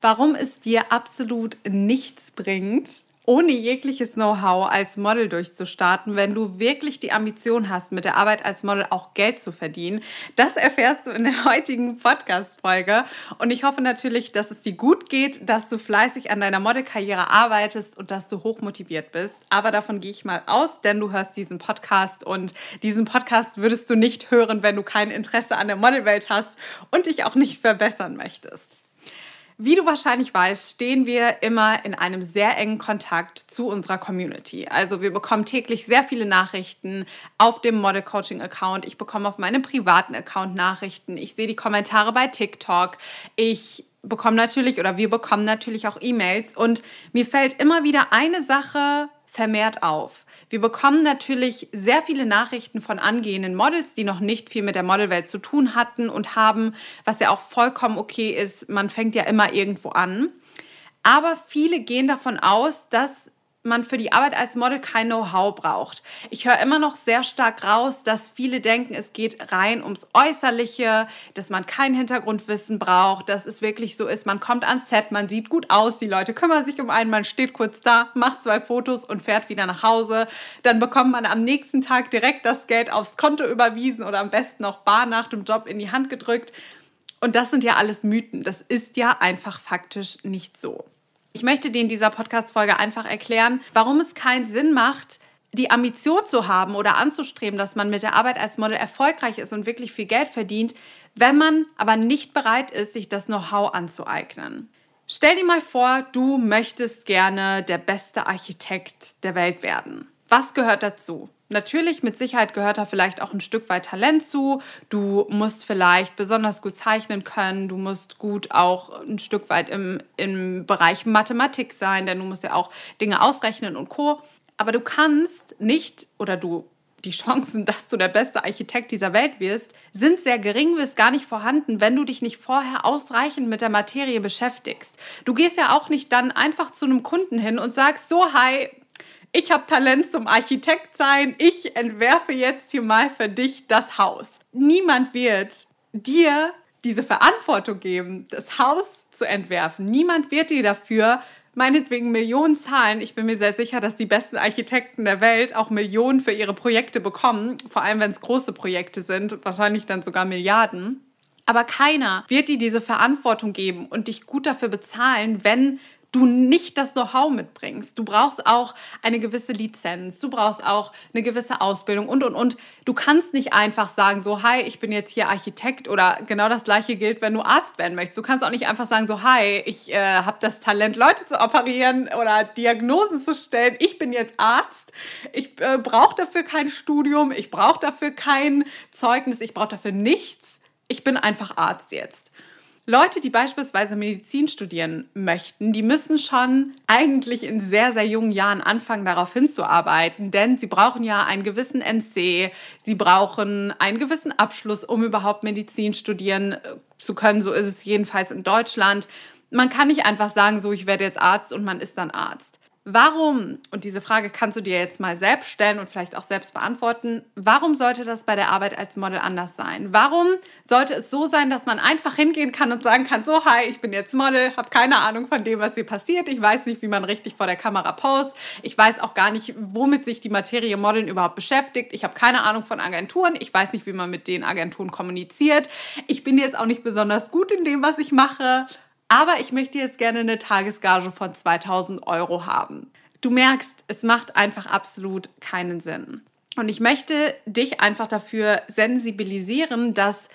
warum es dir absolut nichts bringt, ohne jegliches Know-how als Model durchzustarten, wenn du wirklich die Ambition hast, mit der Arbeit als Model auch Geld zu verdienen. Das erfährst du in der heutigen Podcast-Folge. Und ich hoffe natürlich, dass es dir gut geht, dass du fleißig an deiner Modelkarriere arbeitest und dass du hochmotiviert bist. Aber davon gehe ich mal aus, denn du hörst diesen Podcast und diesen Podcast würdest du nicht hören, wenn du kein Interesse an der Modelwelt hast und dich auch nicht verbessern möchtest. Wie du wahrscheinlich weißt, stehen wir immer in einem sehr engen Kontakt zu unserer Community. Also wir bekommen täglich sehr viele Nachrichten auf dem Model Coaching Account. Ich bekomme auf meinem privaten Account Nachrichten. Ich sehe die Kommentare bei TikTok. Ich bekomme natürlich oder wir bekommen natürlich auch E-Mails und mir fällt immer wieder eine Sache vermehrt auf. Wir bekommen natürlich sehr viele Nachrichten von angehenden Models, die noch nicht viel mit der Modelwelt zu tun hatten und haben, was ja auch vollkommen okay ist. Man fängt ja immer irgendwo an. Aber viele gehen davon aus, dass man für die Arbeit als Model kein Know-how braucht. Ich höre immer noch sehr stark raus, dass viele denken, es geht rein ums Äußerliche, dass man kein Hintergrundwissen braucht, dass es wirklich so ist, man kommt ans Set, man sieht gut aus, die Leute kümmern sich um einen, man steht kurz da, macht zwei Fotos und fährt wieder nach Hause. Dann bekommt man am nächsten Tag direkt das Geld aufs Konto überwiesen oder am besten noch bar nach dem Job in die Hand gedrückt. Und das sind ja alles Mythen. Das ist ja einfach faktisch nicht so. Ich möchte dir in dieser Podcast-Folge einfach erklären, warum es keinen Sinn macht, die Ambition zu haben oder anzustreben, dass man mit der Arbeit als Model erfolgreich ist und wirklich viel Geld verdient, wenn man aber nicht bereit ist, sich das Know-how anzueignen. Stell dir mal vor, du möchtest gerne der beste Architekt der Welt werden. Was gehört dazu? Natürlich, mit Sicherheit gehört da vielleicht auch ein Stück weit Talent zu. Du musst vielleicht besonders gut zeichnen können. Du musst gut auch ein Stück weit im, im Bereich Mathematik sein, denn du musst ja auch Dinge ausrechnen und Co. Aber du kannst nicht oder du die Chancen, dass du der beste Architekt dieser Welt wirst, sind sehr gering bis gar nicht vorhanden, wenn du dich nicht vorher ausreichend mit der Materie beschäftigst. Du gehst ja auch nicht dann einfach zu einem Kunden hin und sagst, so, hi, ich habe Talent zum Architekt sein, ich entwerfe jetzt hier mal für dich das Haus. Niemand wird dir diese Verantwortung geben, das Haus zu entwerfen. Niemand wird dir dafür meinetwegen Millionen zahlen. Ich bin mir sehr sicher, dass die besten Architekten der Welt auch Millionen für ihre Projekte bekommen, vor allem wenn es große Projekte sind, wahrscheinlich dann sogar Milliarden. Aber keiner wird dir diese Verantwortung geben und dich gut dafür bezahlen, wenn du nicht das Know-how mitbringst. Du brauchst auch eine gewisse Lizenz, du brauchst auch eine gewisse Ausbildung und, und, und. Du kannst nicht einfach sagen, so, hi, ich bin jetzt hier Architekt oder genau das gleiche gilt, wenn du Arzt werden möchtest. Du kannst auch nicht einfach sagen, so, hi, ich äh, habe das Talent, Leute zu operieren oder Diagnosen zu stellen. Ich bin jetzt Arzt. Ich äh, brauche dafür kein Studium, ich brauche dafür kein Zeugnis, ich brauche dafür nichts. Ich bin einfach Arzt jetzt. Leute, die beispielsweise Medizin studieren möchten, die müssen schon eigentlich in sehr, sehr jungen Jahren anfangen, darauf hinzuarbeiten, denn sie brauchen ja einen gewissen NC, sie brauchen einen gewissen Abschluss, um überhaupt Medizin studieren äh, zu können. So ist es jedenfalls in Deutschland. Man kann nicht einfach sagen, so, ich werde jetzt Arzt und man ist dann Arzt. Warum, und diese Frage kannst du dir jetzt mal selbst stellen und vielleicht auch selbst beantworten, warum sollte das bei der Arbeit als Model anders sein? Warum sollte es so sein, dass man einfach hingehen kann und sagen kann, so, hi, ich bin jetzt Model, habe keine Ahnung von dem, was hier passiert, ich weiß nicht, wie man richtig vor der Kamera post, ich weiß auch gar nicht, womit sich die Materie Modeln überhaupt beschäftigt, ich habe keine Ahnung von Agenturen, ich weiß nicht, wie man mit den Agenturen kommuniziert, ich bin jetzt auch nicht besonders gut in dem, was ich mache, aber ich möchte jetzt gerne eine Tagesgage von 2000 Euro haben. Du merkst, es macht einfach absolut keinen Sinn. Und ich möchte dich einfach dafür sensibilisieren, dass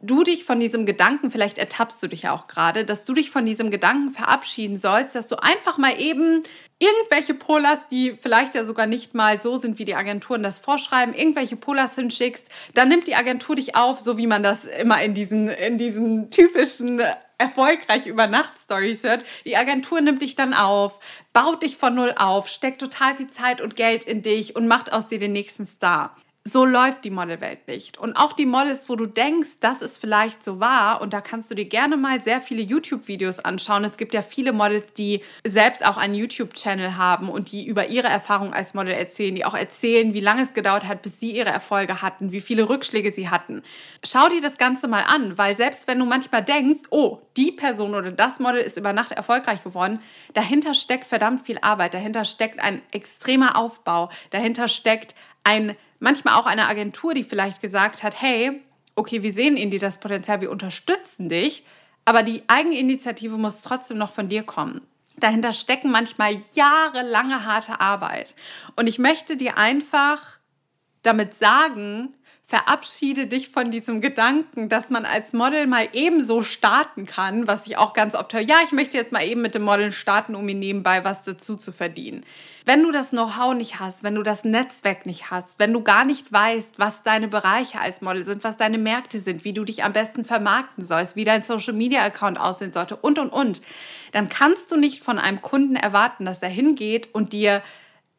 du dich von diesem Gedanken, vielleicht ertappst du dich ja auch gerade, dass du dich von diesem Gedanken verabschieden sollst, dass du einfach mal eben irgendwelche Polars, die vielleicht ja sogar nicht mal so sind, wie die Agenturen das vorschreiben, irgendwelche Polars hinschickst, dann nimmt die Agentur dich auf, so wie man das immer in diesen, in diesen typischen erfolgreich über Nacht-Stories hört. Die Agentur nimmt dich dann auf, baut dich von null auf, steckt total viel Zeit und Geld in dich und macht aus dir den nächsten Star. So läuft die Modelwelt nicht. Und auch die Models, wo du denkst, das ist vielleicht so wahr, und da kannst du dir gerne mal sehr viele YouTube-Videos anschauen. Es gibt ja viele Models, die selbst auch einen YouTube-Channel haben und die über ihre Erfahrung als Model erzählen, die auch erzählen, wie lange es gedauert hat, bis sie ihre Erfolge hatten, wie viele Rückschläge sie hatten. Schau dir das Ganze mal an, weil selbst wenn du manchmal denkst, oh, die Person oder das Model ist über Nacht erfolgreich geworden, dahinter steckt verdammt viel Arbeit, dahinter steckt ein extremer Aufbau, dahinter steckt ein manchmal auch eine Agentur, die vielleicht gesagt hat, hey, okay, wir sehen in dir das Potenzial, wir unterstützen dich, aber die Eigeninitiative muss trotzdem noch von dir kommen. Dahinter stecken manchmal jahrelange harte Arbeit. Und ich möchte dir einfach damit sagen, verabschiede dich von diesem Gedanken, dass man als Model mal ebenso starten kann, was ich auch ganz oft höre. Ja, ich möchte jetzt mal eben mit dem Modeln starten, um mir nebenbei was dazu zu verdienen. Wenn du das Know-how nicht hast, wenn du das Netzwerk nicht hast, wenn du gar nicht weißt, was deine Bereiche als Model sind, was deine Märkte sind, wie du dich am besten vermarkten sollst, wie dein Social-Media-Account aussehen sollte und, und, und, dann kannst du nicht von einem Kunden erwarten, dass er hingeht und dir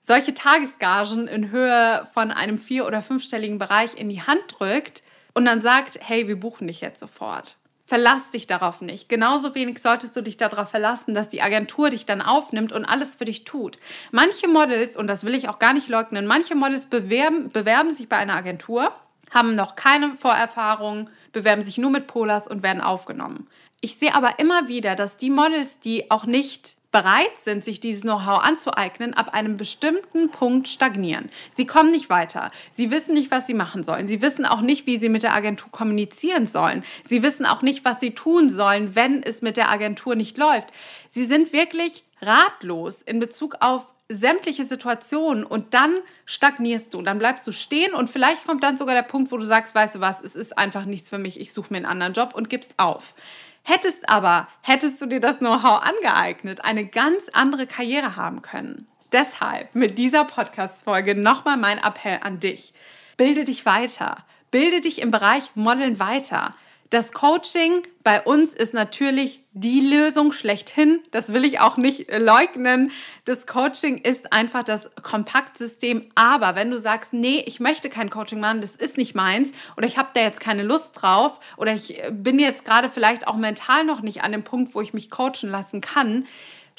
solche Tagesgagen in Höhe von einem vier- oder fünfstelligen Bereich in die Hand drückt und dann sagt, hey, wir buchen dich jetzt sofort. Verlass dich darauf nicht. Genauso wenig solltest du dich darauf verlassen, dass die Agentur dich dann aufnimmt und alles für dich tut. Manche Models, und das will ich auch gar nicht leugnen, manche Models bewerben, bewerben sich bei einer Agentur, haben noch keine Vorerfahrung, bewerben sich nur mit Polars und werden aufgenommen. Ich sehe aber immer wieder, dass die Models, die auch nicht bereit sind, sich dieses Know-how anzueignen, ab einem bestimmten Punkt stagnieren. Sie kommen nicht weiter. Sie wissen nicht, was sie machen sollen. Sie wissen auch nicht, wie sie mit der Agentur kommunizieren sollen. Sie wissen auch nicht, was sie tun sollen, wenn es mit der Agentur nicht läuft. Sie sind wirklich ratlos in Bezug auf sämtliche Situationen und dann stagnierst du, dann bleibst du stehen und vielleicht kommt dann sogar der Punkt, wo du sagst, weißt du was, es ist einfach nichts für mich, ich suche mir einen anderen Job und gibst auf. Hättest aber, hättest du dir das Know-how angeeignet, eine ganz andere Karriere haben können. Deshalb mit dieser Podcast-Folge nochmal mein Appell an dich. Bilde dich weiter. Bilde dich im Bereich Modeln weiter. Das Coaching bei uns ist natürlich die Lösung schlechthin. Das will ich auch nicht leugnen. Das Coaching ist einfach das Kompaktsystem. Aber wenn du sagst, nee, ich möchte kein Coaching machen, das ist nicht meins oder ich habe da jetzt keine Lust drauf oder ich bin jetzt gerade vielleicht auch mental noch nicht an dem Punkt, wo ich mich coachen lassen kann,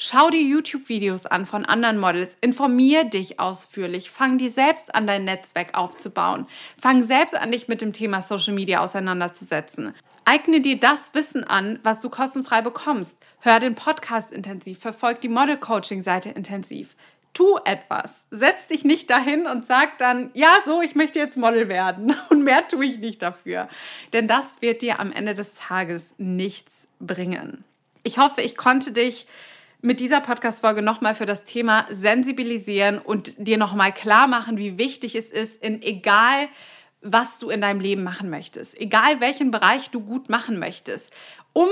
Schau dir YouTube-Videos an von anderen Models, informier dich ausführlich, fang dir selbst an, dein Netzwerk aufzubauen, fang selbst an, dich mit dem Thema Social Media auseinanderzusetzen. Eigne dir das Wissen an, was du kostenfrei bekommst. Hör den Podcast intensiv, verfolg die Model-Coaching-Seite intensiv. Tu etwas. Setz dich nicht dahin und sag dann, ja, so, ich möchte jetzt Model werden. Und mehr tue ich nicht dafür. Denn das wird dir am Ende des Tages nichts bringen. Ich hoffe, ich konnte dich mit dieser Podcast-Folge nochmal für das Thema sensibilisieren und dir nochmal klar machen, wie wichtig es ist, in egal was du in deinem Leben machen möchtest, egal welchen Bereich du gut machen möchtest, um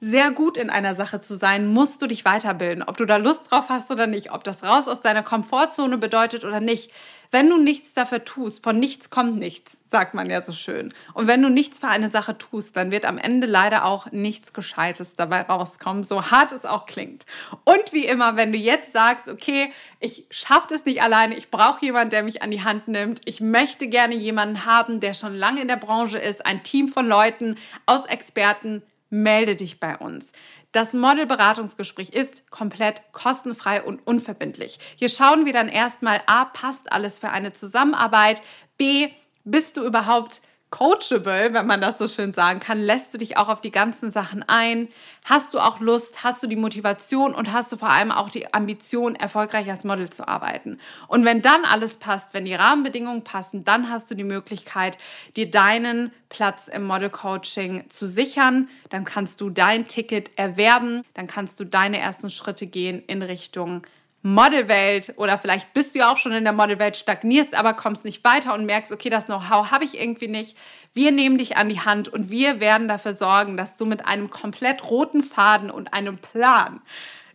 sehr gut in einer Sache zu sein, musst du dich weiterbilden. Ob du da Lust drauf hast oder nicht, ob das raus aus deiner Komfortzone bedeutet oder nicht. Wenn du nichts dafür tust, von nichts kommt nichts, sagt man ja so schön. Und wenn du nichts für eine Sache tust, dann wird am Ende leider auch nichts Gescheites dabei rauskommen, so hart es auch klingt. Und wie immer, wenn du jetzt sagst, okay, ich schaffe das nicht alleine, ich brauche jemanden, der mich an die Hand nimmt, ich möchte gerne jemanden haben, der schon lange in der Branche ist, ein Team von Leuten aus Experten, melde dich bei uns. Das Modelberatungsgespräch ist komplett kostenfrei und unverbindlich. Hier schauen wir dann erstmal, a, passt alles für eine Zusammenarbeit, b, bist du überhaupt coachable, wenn man das so schön sagen kann, lässt du dich auch auf die ganzen Sachen ein? Hast du auch Lust, hast du die Motivation und hast du vor allem auch die Ambition, erfolgreich als Model zu arbeiten? Und wenn dann alles passt, wenn die Rahmenbedingungen passen, dann hast du die Möglichkeit, dir deinen Platz im Model Coaching zu sichern. Dann kannst du dein Ticket erwerben, dann kannst du deine ersten Schritte gehen in Richtung Modelwelt oder vielleicht bist du ja auch schon in der Modelwelt, stagnierst, aber kommst nicht weiter und merkst, okay, das Know-how habe ich irgendwie nicht. Wir nehmen dich an die Hand und wir werden dafür sorgen, dass du mit einem komplett roten Faden und einem Plan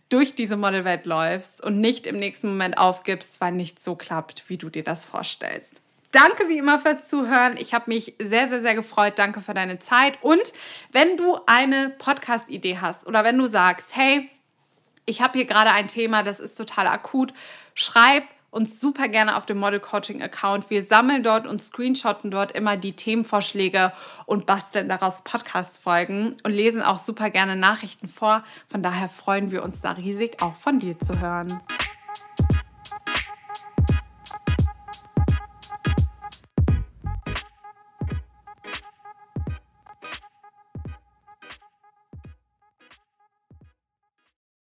durch diese Modelwelt läufst und nicht im nächsten Moment aufgibst, weil nichts so klappt, wie du dir das vorstellst. Danke wie immer fürs Zuhören. Ich habe mich sehr, sehr, sehr gefreut. Danke für deine Zeit. Und wenn du eine Podcast-Idee hast oder wenn du sagst, hey, ich habe hier gerade ein Thema, das ist total akut. Schreib uns super gerne auf dem Model Coaching Account. Wir sammeln dort und screenshotten dort immer die Themenvorschläge und basteln daraus Podcast-Folgen und lesen auch super gerne Nachrichten vor. Von daher freuen wir uns da riesig, auch von dir zu hören.